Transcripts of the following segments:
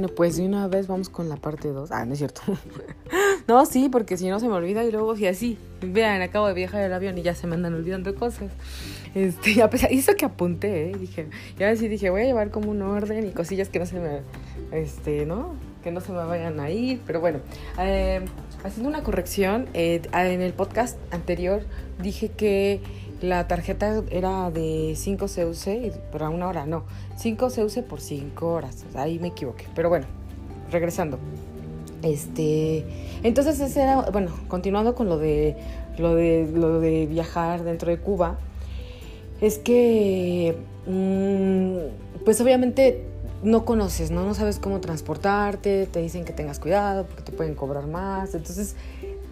Bueno, pues de una vez vamos con la parte 2. Ah, no es cierto. no, sí, porque si no se me olvida y luego si así. Vean, acabo de viajar el avión y ya se me andan olvidando cosas. Este, a pesar, eso que apunté, ¿eh? dije, ya sí dije, voy a llevar como un orden y cosillas que no se me, este, ¿no? Que no se me vayan a ir, pero bueno. Eh, haciendo una corrección, eh, en el podcast anterior dije que la tarjeta era de 5 CUC para una hora, no, 5 CUC por 5 horas, ahí me equivoqué, pero bueno, regresando. Este, entonces ese era, bueno, continuando con lo de lo de lo de viajar dentro de Cuba, es que mm, pues obviamente no conoces, ¿no? No sabes cómo transportarte, te dicen que tengas cuidado porque te pueden cobrar más. Entonces,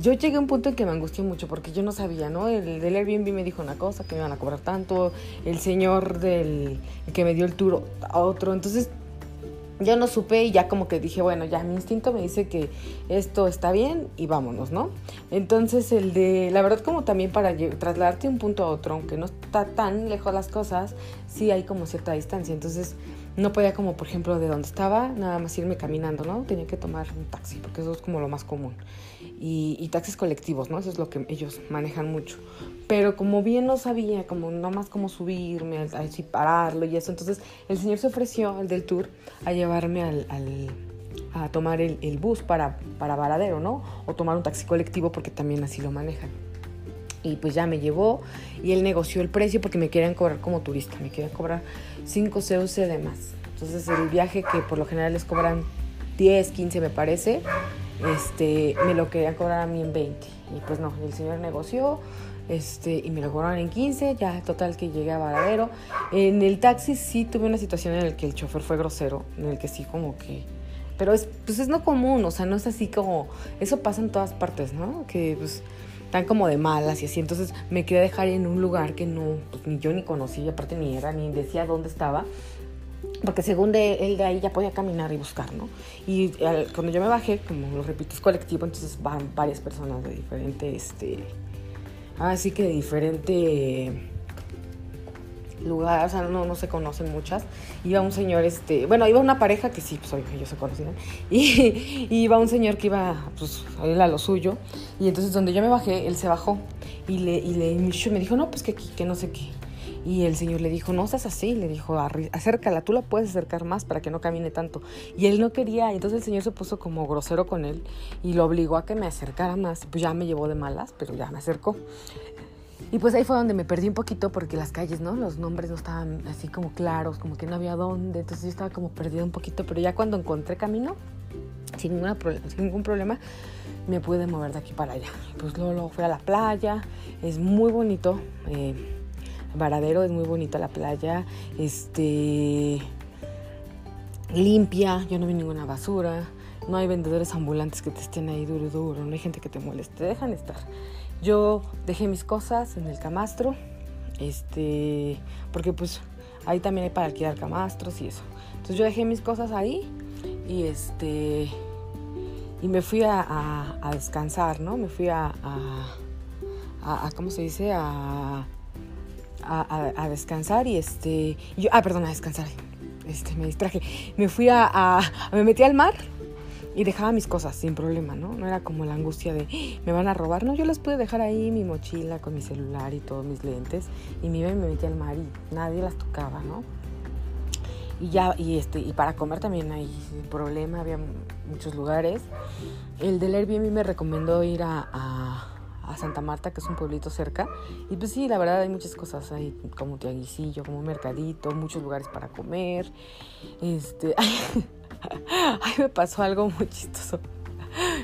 yo llegué a un punto en que me angustió mucho porque yo no sabía, ¿no? El del Airbnb me dijo una cosa, que me iban a cobrar tanto, el señor del que me dio el tour otro, entonces yo no supe y ya como que dije, bueno, ya mi instinto me dice que esto está bien y vámonos, ¿no? Entonces el de, la verdad como también para trasladarte de un punto a otro, aunque no está tan lejos las cosas, sí hay como cierta distancia, entonces no podía como por ejemplo de donde estaba nada más irme caminando, ¿no? Tenía que tomar un taxi porque eso es como lo más común. Y, taxis colectivos, ¿no? Eso es lo que ellos manejan mucho. Pero como bien no sabía, como nada más cómo subirme, así pararlo y eso, entonces el señor se ofreció, el del tour, a llevarme al, a tomar el, bus para, para Varadero, ¿no? O tomar un taxi colectivo porque también así lo manejan. Y pues ya me llevó y él negoció el precio porque me querían cobrar como turista, me querían cobrar 5 CUC de más. Entonces el viaje que por lo general les cobran 10, 15 me parece, este, me lo querían cobrar a mí en 20. Y pues no, el señor negoció este, y me lo cobraron en 15, ya total que llegué a Varadero. En el taxi sí tuve una situación en la que el chofer fue grosero, en el que sí como que... Pero es, pues es no común, o sea, no es así como... Eso pasa en todas partes, ¿no? Que pues tan como de malas y así. Entonces me quería dejar en un lugar que no, pues, ni yo ni conocía, aparte ni era, ni decía dónde estaba. Porque según de él de ahí ya podía caminar y buscar, ¿no? Y cuando yo me bajé, como lo repito, es colectivo, entonces van varias personas de diferente, este, así que de diferente lugar, o sea, no, no se conocen muchas. Iba un señor, este, bueno, iba una pareja que sí, pues ellos se conocían, y, iba un señor que iba, pues, él a lo suyo, y entonces donde yo me bajé, él se bajó, y le, y le me dijo, no, pues que que no sé qué. Y el señor le dijo, no seas así, le dijo, acércala, tú la puedes acercar más para que no camine tanto. Y él no quería, entonces el señor se puso como grosero con él y lo obligó a que me acercara más. Pues ya me llevó de malas, pero ya me acercó. Y pues ahí fue donde me perdí un poquito porque las calles, ¿no? Los nombres no estaban así como claros, como que no había dónde. Entonces yo estaba como perdida un poquito, pero ya cuando encontré camino, sin, ninguna, sin ningún problema, me pude mover de aquí para allá. Pues luego, fui a la playa, es muy bonito. Eh, Varadero es muy bonita la playa. Este. Limpia, yo no vi ninguna basura. No hay vendedores ambulantes que te estén ahí duro, duro. No hay gente que te moleste. Te dejan estar. Yo dejé mis cosas en el camastro, este, porque pues ahí también hay para alquilar camastros y eso. Entonces yo dejé mis cosas ahí y este, y me fui a, descansar, ¿no? Me fui a, a, ¿cómo se dice? A, a, descansar y este, yo, ah, perdón, a descansar, este, me distraje. Me fui a, me metí al mar y dejaba mis cosas sin problema, ¿no? No era como la angustia de, ¡Ah! me van a robar, no, yo las pude dejar ahí, mi mochila con mi celular y todos mis lentes, y me iba y me metía al mar y nadie las tocaba, ¿no? Y ya, y este, y para comer también hay problema, había muchos lugares. El del Airbnb me recomendó ir a, a, Santa Marta, que es un pueblito cerca, y pues sí, la verdad hay muchas cosas, hay como tianguisillo, como un mercadito, muchos lugares para comer, este... Ay, me pasó algo muy chistoso.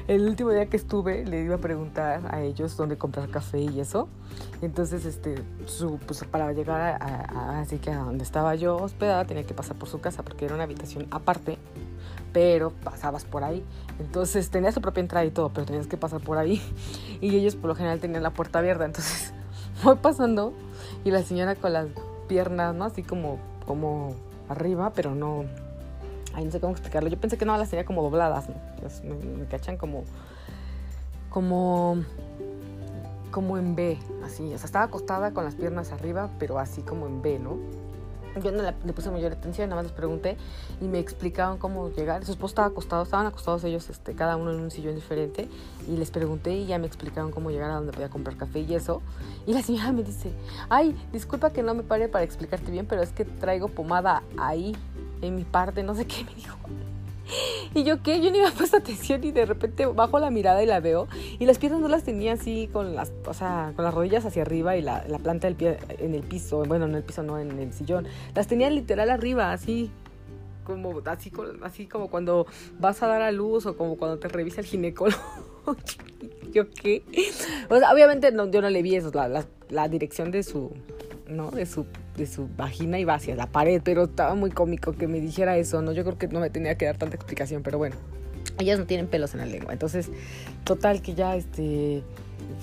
El último día que estuve le iba a preguntar a ellos dónde comprar café y eso. Entonces, este, su, pues para llegar a, así que a donde estaba yo hospedada tenía que pasar por su casa porque era una habitación aparte, pero pasabas por ahí. Entonces tenía su propia entrada y todo, pero tenías que pasar por ahí. Y ellos por lo general tenían la puerta abierta. Entonces voy pasando y la señora con las piernas, ¿no? Así como, como arriba, pero no, Ay, no sé cómo explicarlo. Yo pensé que no las tenía como dobladas, me, cachan como. como. como en B, así. O sea, estaba acostada con las piernas arriba, pero así como en B, ¿no? yo no le, puse mayor atención, nada más les pregunté y me explicaban cómo llegar. Su esposo estaba acostado, estaban acostados ellos, este, cada uno en un sillón diferente, y les pregunté y ya me explicaron cómo llegar a donde podía comprar café y eso. Y la señora me dice, ay, disculpa que no me pare para explicarte bien, pero es que traigo pomada ahí, en mi parte, no sé qué, me dijo. Y yo qué, yo ni me puesto atención y de repente bajo la mirada y la veo y las piernas no las tenía así con las, o sea, con las rodillas hacia arriba y la, la planta del pie en el piso, bueno, en el piso no, en el sillón. Las tenía literal arriba, así como así, así como cuando vas a dar a luz o como cuando te revisa el ginecólogo. yo qué. Obviamente no, yo no le vi eso, la, la, la dirección de su ¿no? De su, de su vagina iba hacia la pared, pero estaba muy cómico que me dijera eso, ¿no? Yo creo que no me tenía que dar tanta explicación, pero bueno, ellas no tienen pelos en la lengua. Entonces, total que ya este,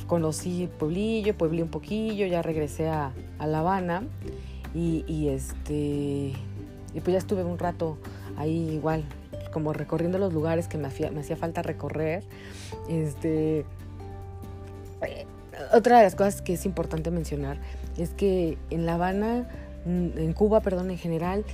conocí Pueblillo, pueblé un poquillo, ya regresé a, a La Habana y, y, este, y pues ya estuve un rato ahí igual, como recorriendo los lugares que me hacía, me hacía falta recorrer. Este, otra de las cosas que es importante mencionar es que en La Habana, en Cuba, perdón, en general,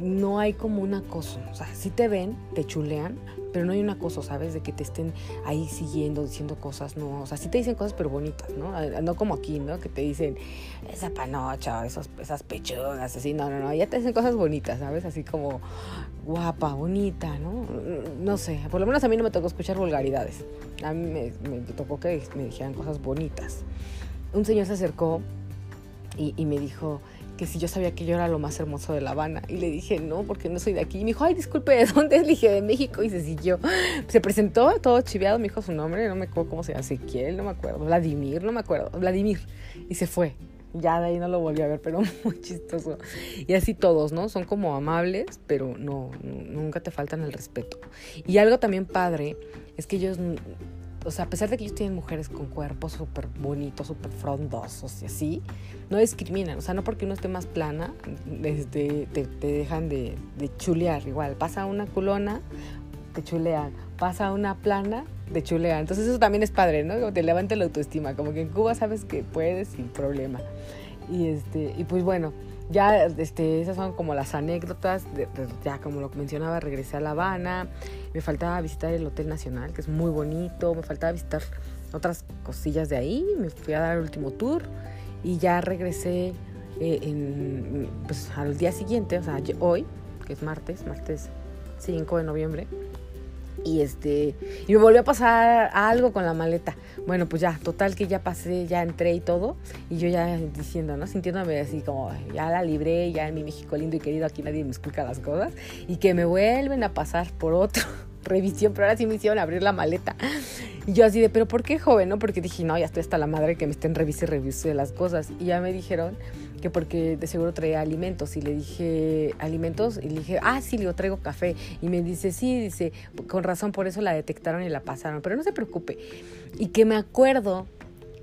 no hay como un acoso. O sea, sí te ven, te chulean, pero no hay un acoso, ¿sabes? De que te estén ahí siguiendo, diciendo cosas, no. O sea, sí te dicen cosas, pero bonitas, ¿no? Ah, no como aquí, ¿no? Que te dicen esa panocha, esas pechugas, así. No, no, no. Ya te dicen cosas bonitas, ¿sabes? Así como guapa, bonita, ¿no? No sé. Por lo menos a mí no me tocó escuchar vulgaridades. A mí me, me tocó que me dijeran cosas bonitas. Un señor se acercó y, y me dijo, que si yo sabía que yo era lo más hermoso de La Habana. Y le dije, no, porque no soy de aquí. Y me dijo, ay, disculpe, ¿de dónde es? Le dije, de México. Y se siguió. Se presentó todo chiviado, me dijo su nombre, no me acuerdo cómo se llama, Ezequiel, no me acuerdo. Vladimir, no me acuerdo. Vladimir. Y se fue. Ya de ahí no lo volví a ver, pero muy chistoso. Y así todos, ¿no? Son como amables, pero no, nunca te faltan el respeto. Y algo también padre es que ellos o sea, a pesar de que ellos tienen mujeres con cuerpos súper bonitos, súper frondosos y así, no discriminan. O sea, no porque uno esté más plana, desde, te, dejan de, de, chulear. Igual, pasa una culona, te chulean. Pasa una plana, te chulean. Entonces eso también es padre, ¿no? Te levanta la autoestima. Como que en Cuba sabes que puedes sin problema. Y, este, y pues bueno, ya este, esas son como las anécdotas, de, ya como lo mencionaba, regresé a La Habana, me faltaba visitar el Hotel Nacional, que es muy bonito, me faltaba visitar otras cosillas de ahí, me fui a dar el último tour y ya regresé eh, en, pues, al día siguiente, o sea, hoy, que es martes, martes 5 de noviembre, y este y me volvió a pasar algo con la maleta. Bueno, pues ya, total que ya pasé, ya entré y todo, y yo ya diciendo, ¿no? Sintiéndome así como, ya la libré, ya en mi México lindo y querido, aquí nadie me explica las cosas, y que me vuelven a pasar por otro revisión, pero ahora sí me hicieron abrir la maleta. Y yo así de, pero ¿por qué joven? No, porque dije, no, ya estoy hasta la madre que me estén revise y revise las cosas. Y ya me dijeron que porque de seguro traía alimentos. Y le dije, ¿alimentos? Y le dije, ah, sí, le traigo café. Y me dice, sí, dice, con razón, por eso la detectaron y la pasaron. Pero no se preocupe. Y que me acuerdo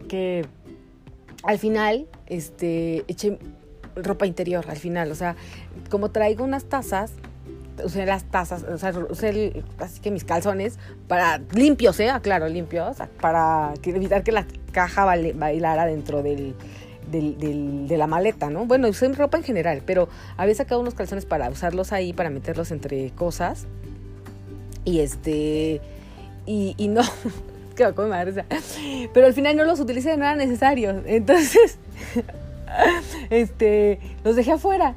que al final, este, eché ropa interior al final. O sea, como traigo unas tazas, usé las tazas, o sea, usé así que mis calzones para limpios, ¿eh? Claro, limpios, para evitar que la caja bailara dentro del, de la maleta, ¿no? Bueno, usé ropa en general, pero había sacado unos calzones para usarlos ahí, para meterlos entre cosas. Y este. Y, y no. que me madre, pero al final no los utilicé, no eran necesarios. Entonces. este. Los dejé afuera.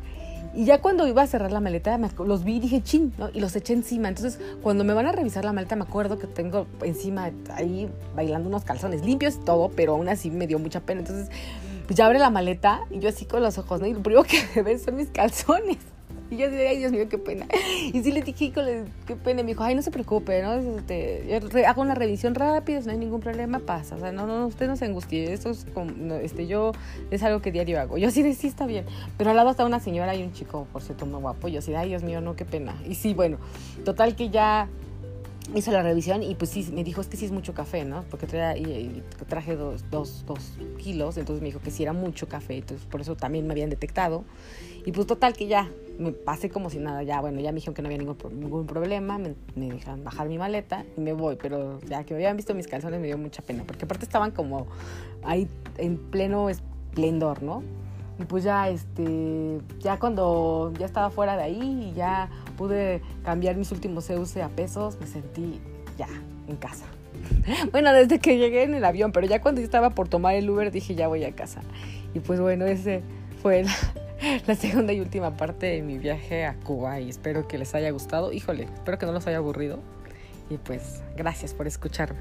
Y ya cuando iba a cerrar la maleta, los vi y dije, chin, ¿no? y los eché encima. Entonces, cuando me van a revisar la maleta, me acuerdo que tengo encima ahí bailando unos calzones limpios y todo, pero aún así me dio mucha pena. Entonces, pues ya abre la maleta y yo así con los ojos, ¿no? Y lo primero que ves son mis calzones. Y yo dije, ay, Dios mío, qué pena. Y sí le dije, qué pena. Y me dijo, ay, no se preocupe, ¿no? Este, yo hago una revisión rápida, no hay ningún problema, pasa. O sea, no, no, usted no se angustie. Esto es como, este, yo, es algo que diario hago. Yo de, sí, está bien. Pero al lado está una señora y un chico, por cierto, muy guapo. Yo así, ay, Dios mío, no, qué pena. Y sí, bueno, total que ya hizo la revisión y pues sí, me dijo, es que sí es mucho café, ¿no? Porque traje, traje dos, dos, dos, kilos, entonces me dijo que sí era mucho café, entonces por eso también me habían detectado. Y pues total que ya, me pasé como si nada, ya, bueno, ya me dijeron que no había ningún, ningún problema, me, me dejaron bajar mi maleta y me voy, pero ya que me habían visto mis calzones me dio mucha pena, porque aparte estaban como ahí en pleno esplendor, ¿no? Y pues ya, este, ya cuando ya estaba fuera de ahí y ya pude cambiar mis últimos EUC a pesos, me sentí ya en casa. Bueno, desde que llegué en el avión, pero ya cuando estaba por tomar el Uber dije ya voy a casa. Y pues bueno, ese fue la segunda y última parte de mi viaje a Cuba y espero que les haya gustado. Híjole, espero que no los haya aburrido. Y pues gracias por escucharme.